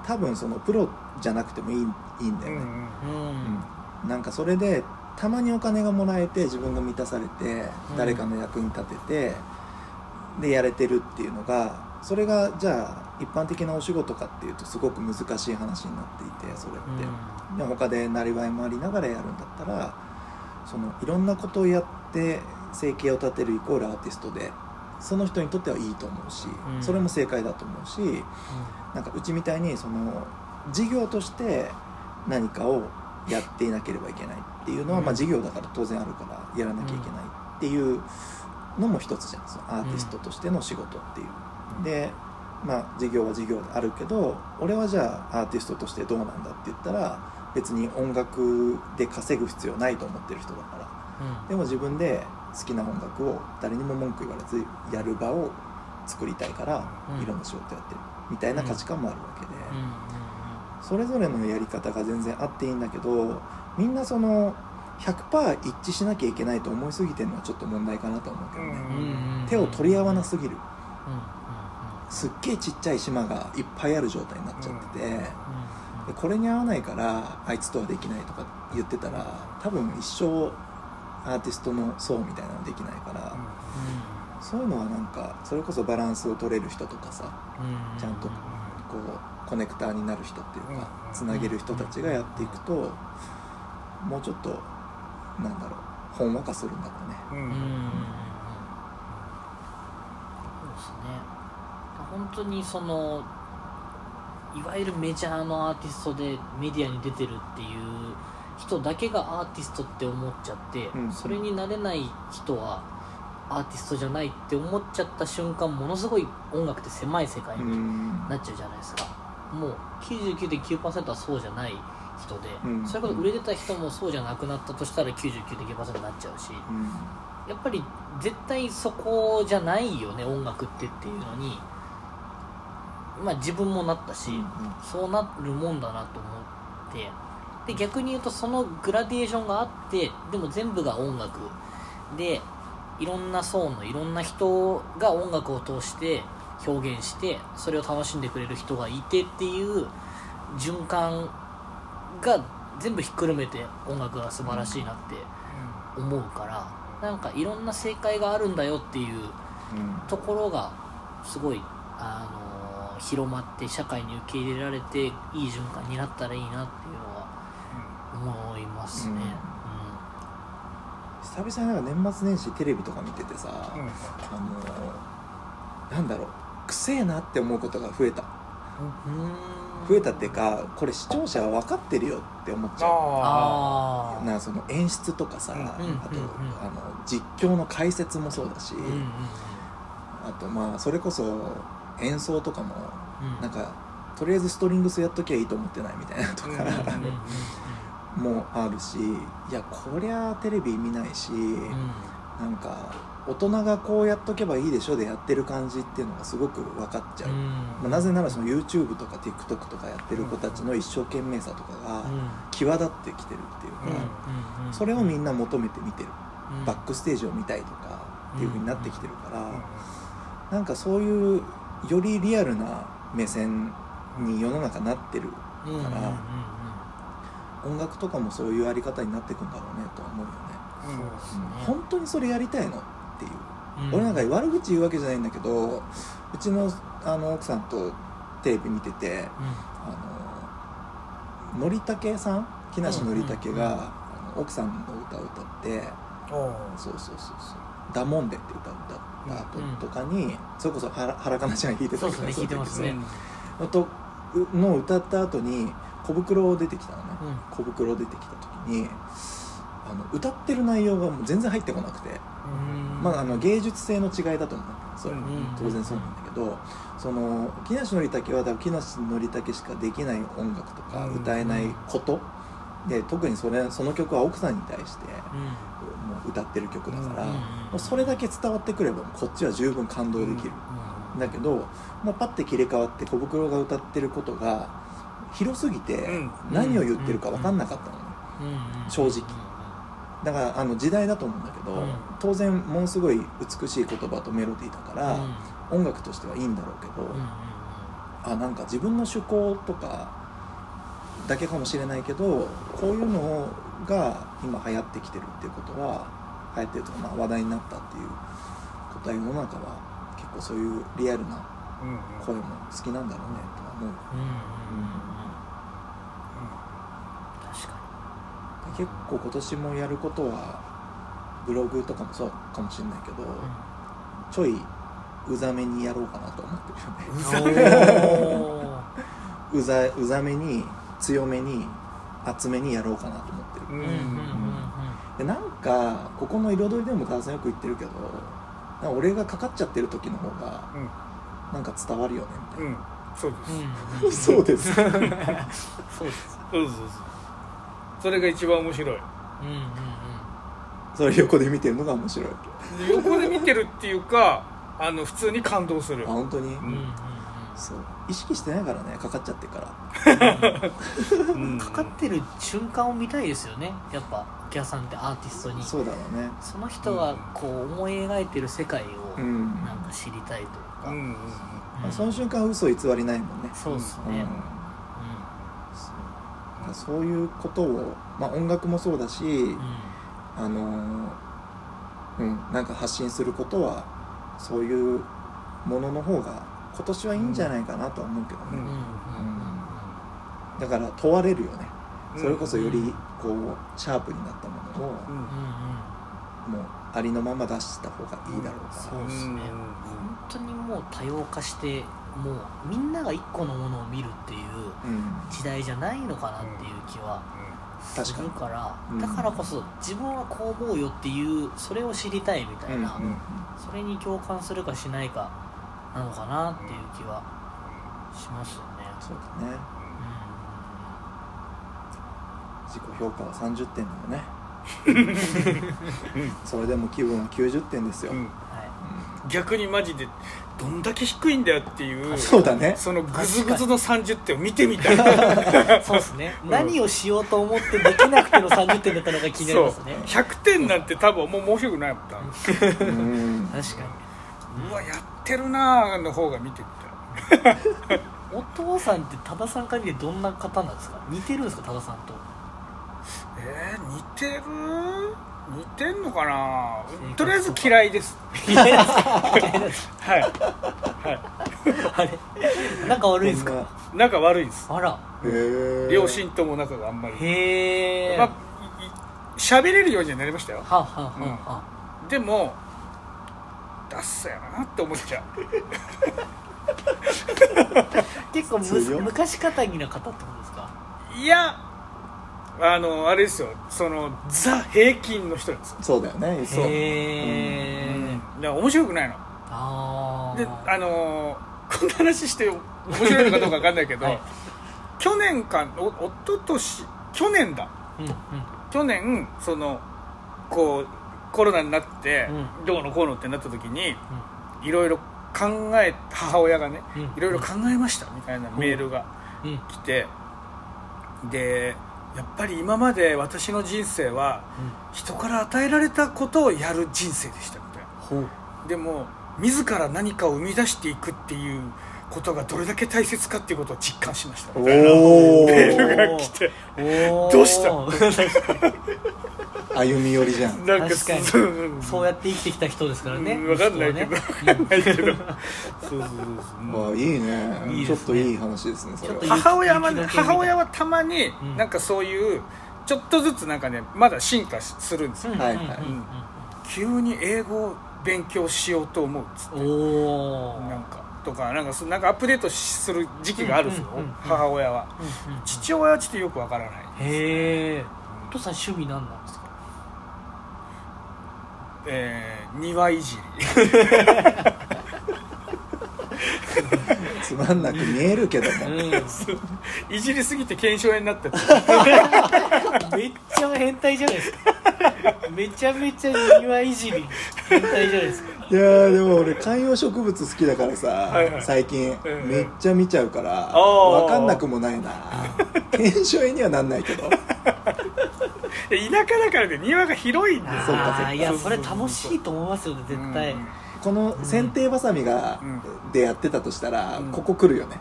多分そのプロじゃなくてもいいいいんだよね、うんうんなんかそれでたまにお金がもらえて自分が満たされてうん誰かの役に立てて、でやれてるっていうのがそれがじゃあ一般的なお仕事かっていうとすごく難しい話になっていてそれって、で他でなりわいもありながらやるんだったらそのいろんなことをやって生計を立てるイコールアーティストでその人にとってはいいと思うし、うん。それも正解だと思うしなんかうちみたいにその事業として何かをやっていなければいけないっていうのは、うん。まあ、事業だから当然あるからやらなきゃいけないっていうのも一つじゃんそのアーティストとしての仕事っていう。でまあ事業は事業であるけど俺はじゃあアーティストとしてどうなんだって言ったら別に音楽で稼ぐ必要ないと思ってる人だから。でも自分で好きな音楽を誰にも文句言われずやる場を作りたいから、うん。いろんな仕事やってるみたいな価値観もあるわけで、それぞれのやり方が全然あっていいんだけどみんなその100%一致しなきゃいけないと思いすぎてるのはちょっと問題かなと思うけどね、手を取り合わなすぎる。すっげえちっちゃい島がいっぱいある状態になっちゃってて、これに合わないからあいつとはできないとか言ってたら多分一生アーティストの層みたいなのできないから、そういうのはなんかそれこそバランスを取れる人とかさうん。ちゃんとこうコネクターになる人っていうかうん。つなげる人たちがやっていくともうちょっとなんだろうほんわかするんだろうね。うん。本当にそのいわゆるメジャーのアーティストでメディアに出てるっていう人だけがアーティストって思っちゃって、うんそれになれない人はアーティストじゃないって思っちゃった瞬間ものすごい音楽って狭い世界うにん。なっちゃうじゃないですか、もう99.9%はそうじゃない人で、うん。それこそ売れてた人もそうじゃなくなったとしたら99.9%になっちゃうし、うん。やっぱり絶対そこじゃないよね音楽ってっていうのにまあ自分もなったし、うん。そうなるもんだなと思ってで逆に言うとそのグラデーションがあってでも全部が音楽。でいろんな層のいろんな人が音楽を通して表現してそれを楽しんでくれる人がいてっていう循環が全部ひっくるめて音楽が素晴らしいなって思うからなんかいろんな正解があるんだよっていううん。ところがすごい、あのー広まって社会に受け入れられていい循環になったらいいなっていうのすね、久々になんか年末年始テレビとか見ててさ、うん。うんあのなんだろうくせえなって思うことが増えた。うん。うん増えたっていうかこれ視聴者は分かってるよって思っちゃう。ああなその演出とかさ、うんあと、うんうんうんあの実況の解説もそうだし、ーうんうんうん。あとまあそれこそ演奏とかもうん。なんかとりあえずストリングスやっときゃいいと思ってないみたいなとか、うんうんうんもあるしいやこりゃテレビ見ないし、うん。うんなんか大人がこうやっとけばいいでしょでやってる感じっていうのがすごく分かっちゃう、まあ、なぜならその YouTube とか TikTok とかやってる子たちの一生懸命さとかが際立ってきてるっていうか、それをみんな求めて見てる、バックステージを見たいとかっていう風になってきてるから、なんかそういうよりリアルな目線に世の中なってるうんうん。うん。うん。から音楽とかもそういうあり方になっていくんだろうねとは思うよね、そうですね。本当にそれやりたいのっていう、うん。俺なんか悪口言うわけじゃないんだけどうちのあの奥さんとテレビ見ててあののりたけさん？木梨憲武が、うんうん奥さんの歌を歌ってそうそうそうそう「ダモンデ」って歌を歌ったうん後とかに、それこそ原原かなちゃんが弾いてたそうで。すね弾いてますね。のとの歌った後に小袋出てきたのね、うん。小袋出てきた時にあの歌ってる内容がもう全然入ってこなくて、うん。まあ、あの芸術性の違いだと思う。それうん当然そうなんだけどその木梨憲武は多分木梨憲武しかできない音楽とかうん。歌えないこと、で特にそれその曲は奥さんに対してうん。もう歌ってる曲だから、うんもうそれだけ伝わってくればこっちは十分感動できる、だけど、まあ、パッて切り替わって小袋が歌ってることが広すぎてうん。何を言ってるか分かんなかったのね、正直。だからあの時代だと思うんだけど、うん。当然ものすごい美しい言葉とメロディーだから、うん。音楽としてはいいんだろうけど、あなんか自分の趣向とかだけかもしれないけどこういうのが今流行ってきてるっていうことは流行ってるとか、まあ、話題になったっていうことは世の中は結構そういうリアルな声も好きなんだろうねとは思う。うん。うん。うん確か結構今年もやることはブログとかもそうかもしれないけど、にちょいうざめにやろうかなと思ってるよね。[LAUGHS] うざうざめに強めに厚めにやろうかなと思ってる、うんうんうんうん。でなんかここの彩りでもダーさんよく言ってるけど俺がかかっちゃってる時の方がうん。なんか伝わるよねみうん。そうです、[LAUGHS] うんうんそうです。そうです。そうそうそうそれが一番面白い。うんうんそれ横で見てるのが面白い。で横で見てるっていうかあの普通に感動する。あ本当に、うんうんうん。そう。意識してないからねかかっちゃってから。うん。[LAUGHS] かかってる瞬間を見たいですよね。やっぱお客さんってアーティストに。そうだろうね。その人がこう思い描いてる世界をうん。なんか知りたいというか、うんうんまあその瞬間嘘偽りないもんね。そうっすうんね、そうそういうことを、まあ、音楽もそうだし、うん。うんあのーうんなんか発信することはそういうものの方が今年はいいんじゃないかなとは思うけどね、うん。だから問われるよね。うん。それこそよりこうシャープになったものをもうありのまま出した方がいいだろうかそうですね。本当にもう多様化してもうみんなが一個のものを見るっていううん。時代じゃないのかなっていう気はす確かに。るからうん。だからこそ自分はこう思うよっていうそれを知りたいみたいな、それに共感するかしないかなのかなっていう気はしますよね、そうだね。う自己評価は30点でもね。[LAUGHS] それでも気分は90点ですよ、うん。ん。は逆にマジでどんだけ低いんだよっていうそうだね。そのグズグズの30点を見てみたい。い、[LAUGHS] そうですね、うん。何をしようと思ってできなくての30点だったのが気になりますね。そう。100点なんて多分もう面白くないもん多分うん。確かうわやってるなーの方が見てみたい。に [LAUGHS] お父さんって多田さんから見てどんな方なんですか？似てるんですか多田さんと？えー、似てる？似てんのかな？とりあえず嫌いです。嫌いはい。はあれ仲悪いですか？[LAUGHS] 仲悪いです。あら。両親とも仲があんまり。へえ、まあいい喋れるようにはなりましたよ。はあ、はあはあはでもダッサやなって思っちゃう。あ、[LAUGHS] 結構む昔かたぎな方ってことですか？いやあのあれですよ。そのザ平均の人なんですよ。そうだよね。そう。へえ、だから面白くないの。ああであのーこんな話して面白いのかどうか分かんないけど、はい。去年かおおととし去年だ。うんうん。去年そのこうコロナになって、うどうのこうのってなった時にいろいろ考え母親がねうん。いろいろ考えましたみたいなメールがうん。うん。来てでやっぱり今まで私の人生は人から与えられたことをやる人生でしたみたいな。でも自ら何かを生み出していくっていうことがどれだけ大切かっていうことを実感しました。メールが来て。どうした？[LAUGHS] 歩み寄りじゃん。なんか確かに。そう。にそうやって生きてきた人ですからね。うんわかんないけど。ね。わかんないけど。そうそうそうそう。あいいね。ちょっといい話ですねそれちょっとは母親は母親はたまにうん。なんかそういうちょっとずつなんかねまだ進化するんですよ。うん。はいはい。うん。うん。急に英語を勉強しようと思うっつって。なんかとかなんかそなんかアップデートする時期があるんですようんうんうんうん。母親は。うんうん父親はちょっとよくわからない。へえ。お父さん趣味何なんですか？えー庭いじり。[LAUGHS] つまんなく見えるけどもう [LAUGHS] いじりすぎて腱鞘炎になってん [LAUGHS] めっちゃ変態じゃないですか [LAUGHS] めちゃめちゃ庭いじり変態じゃないですか。いやーでも俺観葉植物好きだからさ、はいはい。最近。うんうんめっちゃ見ちゃうからー。分かんなくもないな。検証にはなんないけど。[LAUGHS] 田舎だからね庭が広いんですよそうか。いやそれ楽しいと思いますよね絶対。うん。この剪定ばさみが、うん。でやってたとしたら、うん。ここ来るよね。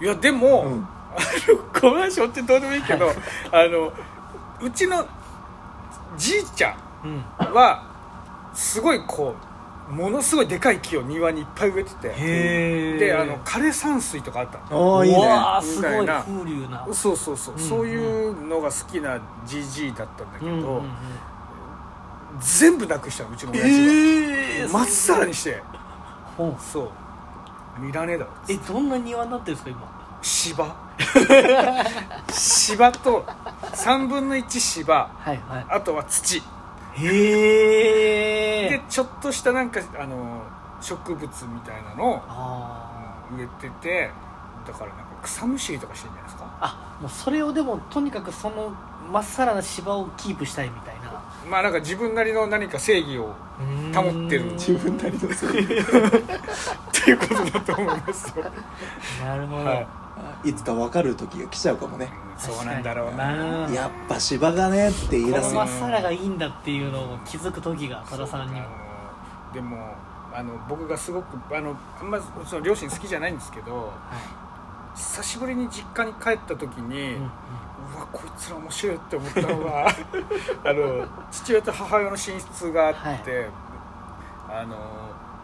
いやでも、うん。あのこの話追ってどうでもいいけどあのうちのじいちゃうん。んはすごいこうものすごいでかい木を庭にいっぱい植えてて。であの枯山水とかあったの。おーいいね。いみたいな。風流な。そうそうそう、うんそういうのが好きなじじいだったんだけど、うんうんうん。全部なくしたのうちの親父えがまっさらにして。ほう。そう。見らねえだろえどんな庭になってるんですか今？芝芝と3分の1芝。はいはあとは土。いへえでちょっとしたなんかあの植物みたいなのをあ植えててだからなんか草むしりとかしてんじゃないですか。ーあもうそれをでもとにかくそのまっさらな芝をキープしたいみたいな。まあなんか自分なりの何か正義を保ってる。自分なりのそういうっていうことだと思いますよ、なるほど、はいいつか分かる時が来ちゃうかもね。そうなんだろうな。うんやっぱ芝がねって言い出す。よこのまっさらがいいんだっていうのを気づく時が多田さんにも。でもあの僕がすごくあのあんまその両親好きじゃないんですけどは久しぶりに実家に帰った時に、い、うんうん。うわこいつら面白いって思ったのが [LAUGHS] あの父親と母親の寝室があって、あの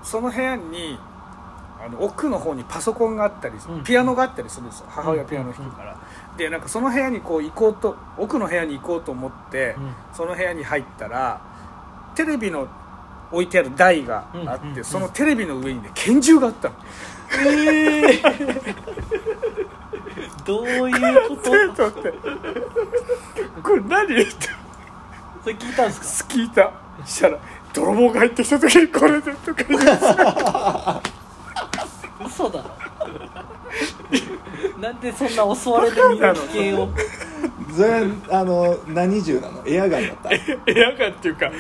その部屋にあの奥の方にパソコンがあったりうん。ピアノがあったりするんですよ。母親ピアノ弾くから、でなんかその部屋にこう行こうと奥の部屋に行こうと思って、うん。その部屋に入ったらテレビの置いてある台があって、うんうんうん。そのテレビの上にね拳銃があったの。ええどういうこと？[LAUGHS] これ何ってそれ聞いたんですか？聞いたしたら泥棒が入ってきた時にこれでとか言って [LAUGHS] 嘘だろ。[LAUGHS] なんでそんな襲われる身の危険をそれあの何銃なの？エアガンだった。エアガンっていうかいや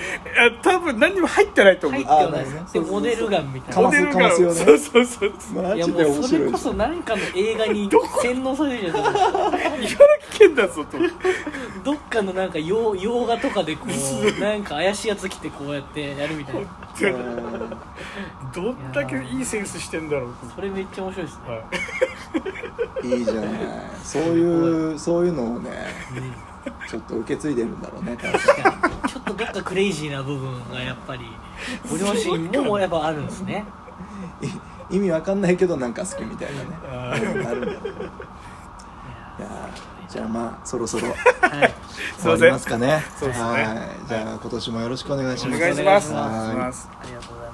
多分何にも入ってないと思う。入ってはないね。でモデルガンみたいな。かますかますよね。そうそうそうマジでいやもう面白いしそれこそ何かの映画に [LAUGHS] 洗脳されるじゃないですか。茨城県だぞと。思ってどっかのなんか洋洋画とかでこうなんか怪しいやつ来てこうやってやるみたいな。うんどんだけいいセンスしてんだろうそれめっちゃ面白いですね、はい。いいじゃない。そういうそういうのをねちょっと受け継いでるんだろうね確かに。ちょっとどっかクレイジーな部分がやっぱり [LAUGHS] ご両親もやっぱあるんですね。い意味わかんないけどなんか好きみたいなね。あうん。なるんだろうね。いやーじゃあまあそろそろ。はい。終わりますかね。はい。じゃあ今年もよろしくお願いします。お願いします。ありがとうございました